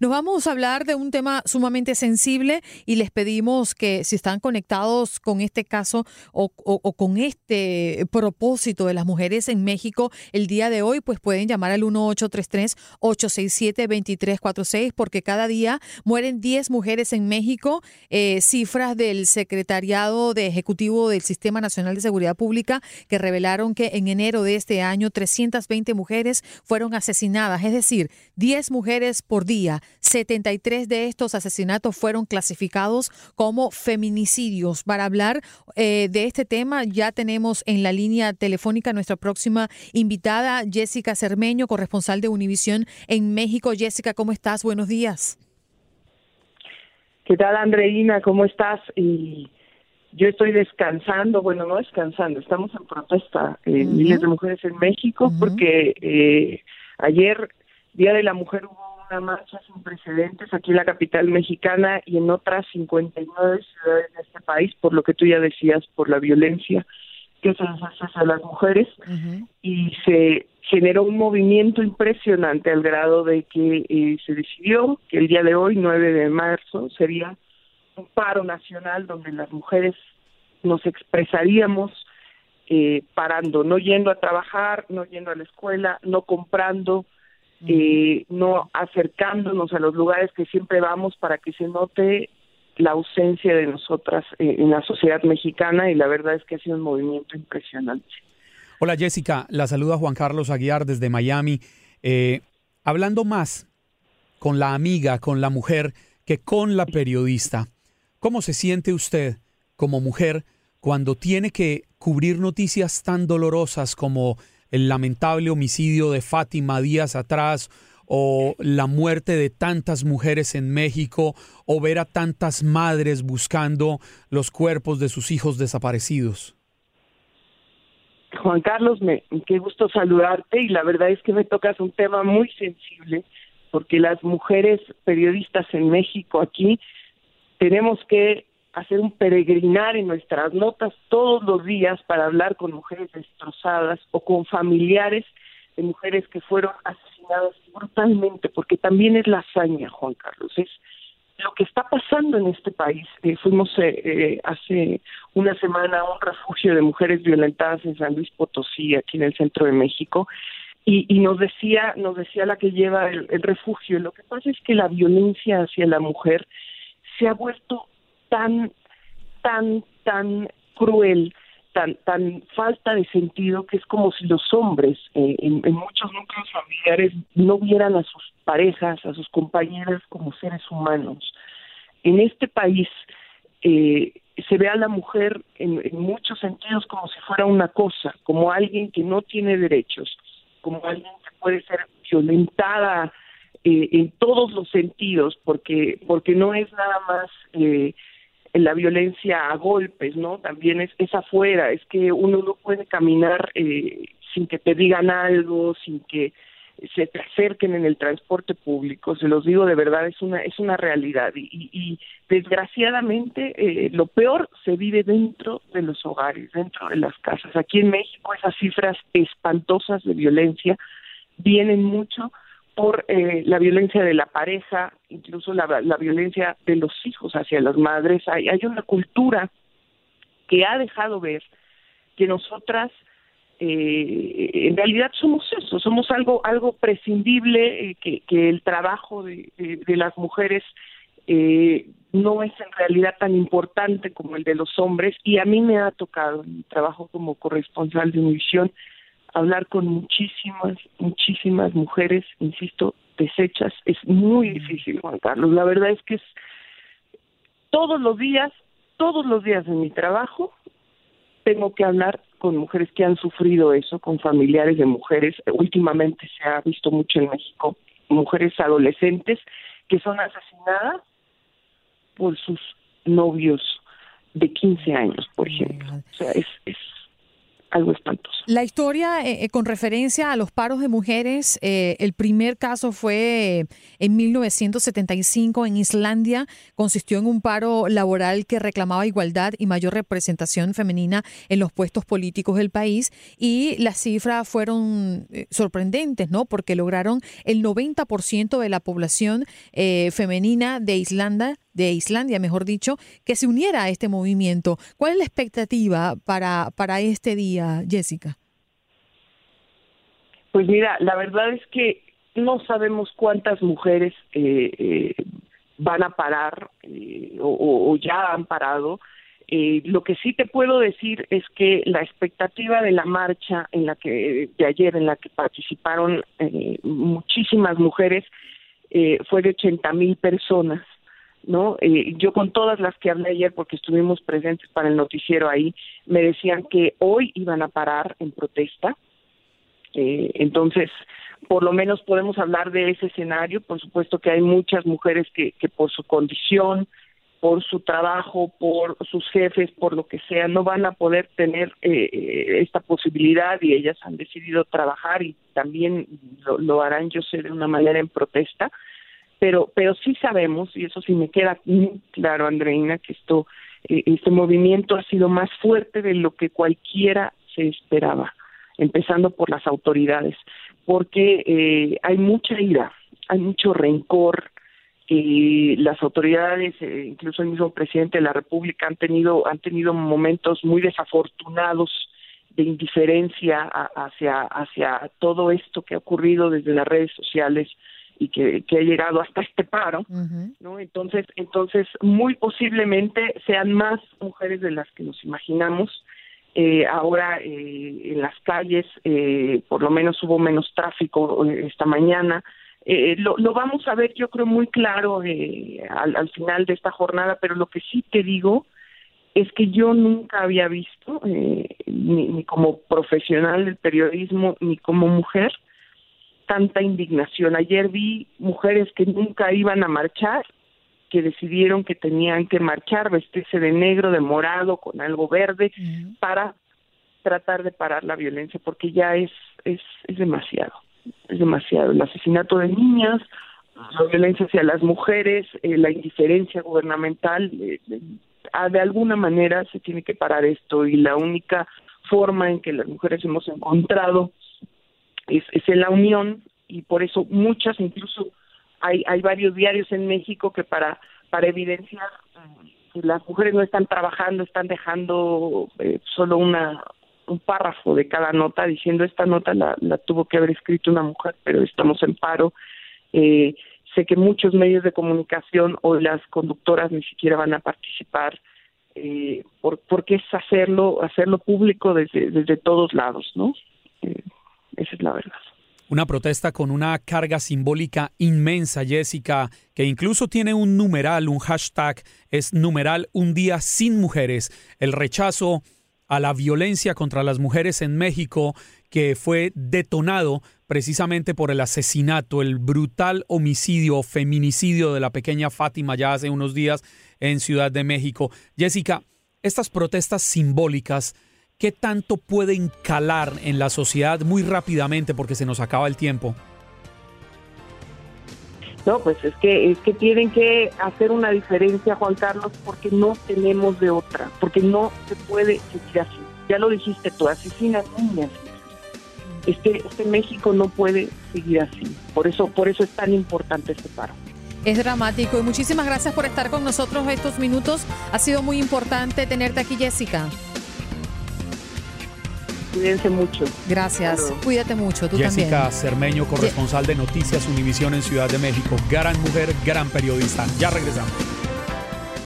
Nos vamos a hablar de un tema sumamente sensible y les pedimos que si están conectados con este caso o, con este propósito de las mujeres en México el día de hoy, pues pueden llamar al 1833-867-2346 porque cada día mueren 10 mujeres en México. Eh, cifras del Secretariado de Ejecutivo del Sistema Nacional de Seguridad Pública que revelaron que en enero de este año 320 mujeres fueron asesinadas, es decir, 10 mujeres por día. 73 de estos asesinatos fueron clasificados como feminicidios. Para hablar eh, de este tema ya tenemos en la línea telefónica nuestra próxima invitada, Jessica Cermeño, corresponsal de Univisión en México. Jessica, ¿cómo estás? Buenos días. ¿Qué tal, Andreina? ¿Cómo estás? Y yo estoy descansando, bueno, no descansando, estamos en protesta, eh, miles de mujeres en México, porque eh, ayer, Día de la Mujer, hubo una marcha sin precedentes aquí en la capital mexicana y en otras 59 ciudades de este país, por lo que tú ya decías, por la violencia que se hace a las mujeres, y se generó un movimiento impresionante al grado de que eh, se decidió que el día de hoy, 9 de marzo, sería un paro nacional donde las mujeres nos expresaríamos eh, parando, no yendo a trabajar, no yendo a la escuela, no comprando, eh, no acercándonos a los lugares que siempre vamos para que se note la ausencia de nosotras eh, en la sociedad mexicana y la verdad es que ha sido un movimiento impresionante. Hola Jessica, la saluda Juan Carlos Aguiar desde Miami. hablando más con la amiga, con la mujer, que con la periodista. ¿Cómo se siente usted como mujer cuando tiene que cubrir noticias tan dolorosas como el lamentable homicidio de Fátima días atrás o la muerte de tantas mujeres en México o ver a tantas madres buscando los cuerpos de sus hijos desaparecidos? Juan Carlos, qué gusto saludarte y la verdad es que me tocas un tema muy sensible porque las mujeres periodistas en México aquí tenemos que hacer un peregrinar en nuestras notas todos los días para hablar con mujeres destrozadas o con familiares de mujeres que fueron asesinadas brutalmente, porque también es la hazaña, Juan Carlos, es lo que está pasando en este país. Eh, fuimos eh, eh, hace una semana a un refugio de mujeres violentadas en San Luis Potosí, aquí en el centro de México, y, y nos decía, nos decía la que lleva el refugio, lo que pasa es que la violencia hacia la mujer se ha vuelto tan, tan, tan cruel, tan, tan falta de sentido que es como si los hombres eh, en, muchos núcleos familiares no vieran a sus parejas, a sus compañeras como seres humanos. En este país eh, se ve a la mujer en, muchos sentidos como si fuera una cosa, como alguien que no tiene derechos, como alguien que puede ser violentada eh, en todos los sentidos, porque porque no es nada más eh, la violencia a golpes, ¿no? También es, es afuera, es que uno no puede caminar eh, sin que te digan algo, sin que se te acerquen en el transporte público, se los digo de verdad, es una, es una realidad y, y, desgraciadamente eh, lo peor se vive dentro de los hogares, dentro de las casas. Aquí en México esas cifras espantosas de violencia vienen mucho por eh, la violencia de la pareja, incluso la, violencia de los hijos hacia las madres. Hay, hay una cultura que ha dejado ver que nosotras eh, en realidad somos eso, somos algo algo prescindible, eh, que, que el trabajo de, de, las mujeres eh, no es en realidad tan importante como el de los hombres y a mí me ha tocado mi trabajo como corresponsal de Univisión hablar con muchísimas, muchísimas mujeres, insisto, deshechas. Es muy difícil, Juan Carlos. La verdad es que es todos los días, todos los días en mi trabajo, tengo que hablar con mujeres que han sufrido eso, con familiares de mujeres. Últimamente se ha visto mucho en México, mujeres adolescentes que son asesinadas por sus novios de 15 años, por ejemplo. O sea, es, es La historia eh, eh, con referencia a los paros de mujeres, eh, el primer caso fue en 1975 en Islandia, consistió en un paro laboral que reclamaba igualdad y mayor representación femenina en los puestos políticos del país. Y las cifras fueron sorprendentes, ¿no? Porque lograron el 90% de la población femenina de Islanda de Islandia, mejor dicho, que se uniera a este movimiento. ¿Cuál es la expectativa para, para este día, Jessica? Pues mira, la verdad es que no sabemos cuántas mujeres eh, eh, van a parar eh, o, ya han parado. lo que sí te puedo decir es que la expectativa de la marcha en la que de ayer en la que participaron muchísimas mujeres fue de 80 mil personas ¿no? Eh, yo con todas las que hablé ayer, porque estuvimos presentes para el noticiero ahí, me decían que hoy iban a parar en protesta. Eh, entonces, por lo menos podemos hablar de ese escenario. Por supuesto que hay muchas mujeres que, que por su condición, por su trabajo, por sus jefes, por lo que sea, no van a poder tener eh, esta posibilidad y ellas han decidido trabajar y también lo, lo harán, yo sé, de una manera en protesta pero pero sí sabemos y eso sí me queda muy claro Andreina que esto eh, este movimiento ha sido más fuerte de lo que cualquiera se esperaba empezando por las autoridades porque eh, hay mucha ira hay mucho rencor eh, las autoridades eh, incluso el mismo presidente de la república han tenido han tenido momentos muy desafortunados de indiferencia hacia hacia todo esto que ha ocurrido desde las redes sociales y que, ha llegado hasta este paro, ¿no? Entonces, entonces muy posiblemente sean más mujeres de las que nos imaginamos. Eh, ahora eh, en las calles, eh, por lo menos hubo menos tráfico esta mañana. Lo, lo, vamos a ver, yo creo, muy claro al, al, final de esta jornada, pero lo que sí te digo es que yo nunca había visto, ni, ni como profesional del periodismo, ni como mujer, tanta indignación. Ayer vi mujeres que nunca iban a marchar, que decidieron que tenían que marchar, vestirse de negro, de morado, con algo verde, para tratar de parar la violencia, porque ya es, es, es demasiado, es demasiado. El asesinato de niñas, la violencia hacia las mujeres, eh, la indiferencia gubernamental, eh, ah, de alguna manera se tiene que parar esto y la única forma en que las mujeres hemos encontrado es, en la unión y por eso muchas, incluso hay, hay varios diarios en México que para, para evidenciar que las mujeres no están trabajando, están dejando eh, solo una un párrafo de cada nota diciendo esta nota la, la tuvo que haber escrito una mujer, pero estamos en paro. Eh, sé que muchos medios de comunicación o las conductoras ni siquiera van a participar eh, por, porque es hacerlo hacerlo público desde, desde todos lados, ¿no? Eh, la verdad. Una protesta con una carga simbólica inmensa, Jessica, que incluso tiene un numeral, un hashtag, es numeral Un día sin mujeres. El rechazo a la violencia contra las mujeres en México que fue detonado precisamente por el asesinato, el brutal homicidio, feminicidio de la pequeña Fátima ya hace unos días en Ciudad de México. Jessica, estas protestas simbólicas ¿qué tanto pueden calar en la sociedad muy rápidamente porque se nos acaba el tiempo? No, pues es que es que tienen que hacer una diferencia, Juan Carlos, porque no tenemos de otra, porque no se puede seguir así. Ya lo dijiste tú, asesinas niñas. Este, este México no puede seguir así. Por eso, por eso es tan importante este paro. Es dramático y muchísimas gracias por estar con nosotros estos minutos. Ha sido muy importante tenerte aquí, Jessica. Cuídense mucho. Gracias. Cuídate mucho. Tú Jessica Cermeño, corresponsal de Noticias Univisión en Ciudad de México. Gran mujer, gran periodista. Ya regresamos.